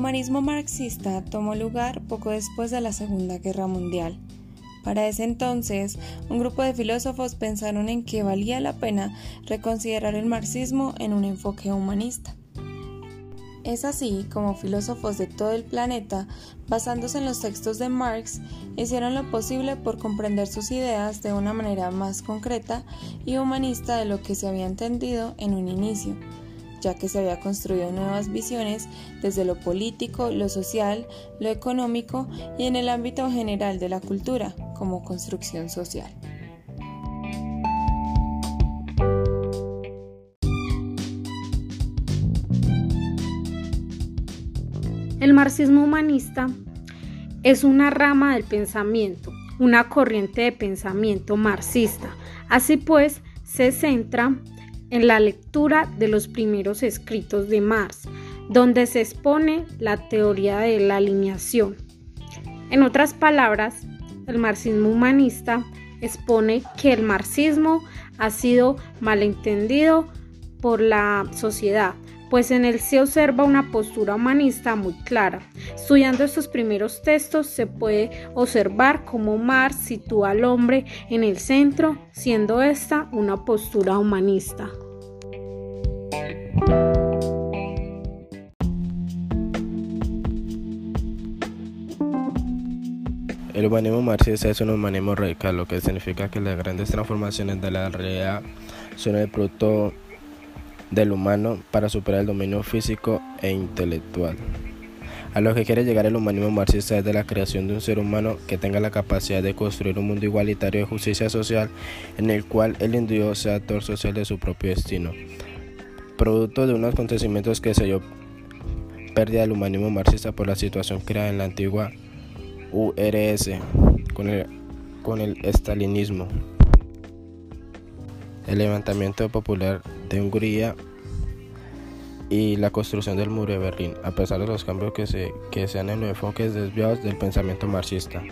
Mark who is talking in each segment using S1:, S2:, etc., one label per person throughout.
S1: humanismo marxista tomó lugar poco después de la Segunda Guerra Mundial. Para ese entonces, un grupo de filósofos pensaron en que valía la pena reconsiderar el marxismo en un enfoque humanista. Es así como filósofos de todo el planeta, basándose en los textos de Marx, hicieron lo posible por comprender sus ideas de una manera más concreta y humanista de lo que se había entendido en un inicio ya que se había construido nuevas visiones desde lo político, lo social, lo económico y en el ámbito general de la cultura como construcción social.
S2: El marxismo humanista es una rama del pensamiento, una corriente de pensamiento marxista. Así pues, se centra en la lectura de los primeros escritos de Marx, donde se expone la teoría de la alineación. En otras palabras, el marxismo humanista expone que el marxismo ha sido malentendido por la sociedad, pues en él se observa una postura humanista muy clara. Estudiando estos primeros textos se puede observar cómo Marx sitúa al hombre en el centro, siendo esta una postura humanista.
S3: El humanismo marxista es un humanismo radical, lo que significa que las grandes transformaciones de la realidad son el producto del humano para superar el dominio físico e intelectual. A lo que quiere llegar el humanismo marxista es de la creación de un ser humano que tenga la capacidad de construir un mundo igualitario de justicia social en el cual el individuo sea actor social de su propio destino. Producto de unos acontecimientos que se dio pérdida del humanismo marxista por la situación creada en la antigua URS con el, con el estalinismo el levantamiento popular de Hungría y la construcción del muro de Berlín, a pesar de los cambios que se, que se han en los enfoques desviados del pensamiento marxista.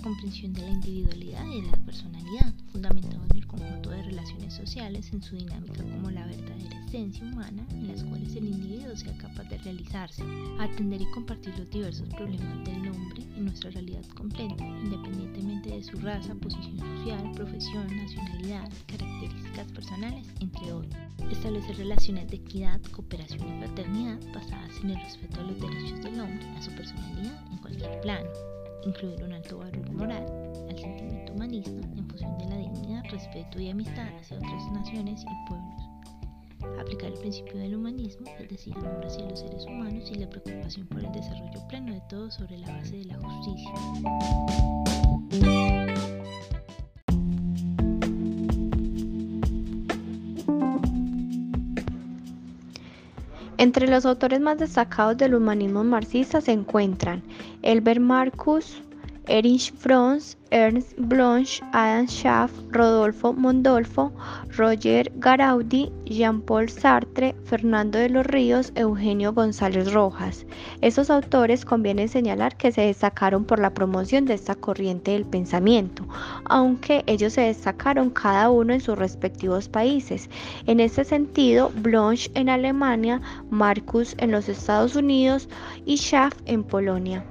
S4: Comprensión de la individualidad y de la personalidad, fundamentado en el conjunto de relaciones sociales en su dinámica como la verdadera esencia humana en las cuales el individuo sea capaz de realizarse, atender y compartir los diversos problemas del hombre en nuestra realidad completa, independientemente de su raza, posición social, profesión, nacionalidad, características personales, entre otros. Establecer relaciones de equidad, cooperación y fraternidad basadas en el respeto a los derechos del hombre, a su personalidad en cualquier plano. Incluir un alto valor moral al sentimiento humanista en función de la dignidad, respeto y amistad hacia otras naciones y pueblos aplicar el principio del humanismo, es decir, amor hacia los seres humanos y la preocupación por el desarrollo pleno de todos sobre la base de la justicia.
S5: Entre los autores más destacados del humanismo marxista se encuentran Elber Marcus, Erich Franz, Ernst Bloch, Adam Schaff, Rodolfo Mondolfo, Roger Garaudi, Jean-Paul Sartre, Fernando de los Ríos, Eugenio González Rojas. Estos autores conviene señalar que se destacaron por la promoción de esta corriente del pensamiento, aunque ellos se destacaron cada uno en sus respectivos países. En este sentido, Bloch en Alemania, Marcus en los Estados Unidos y Schaff en Polonia.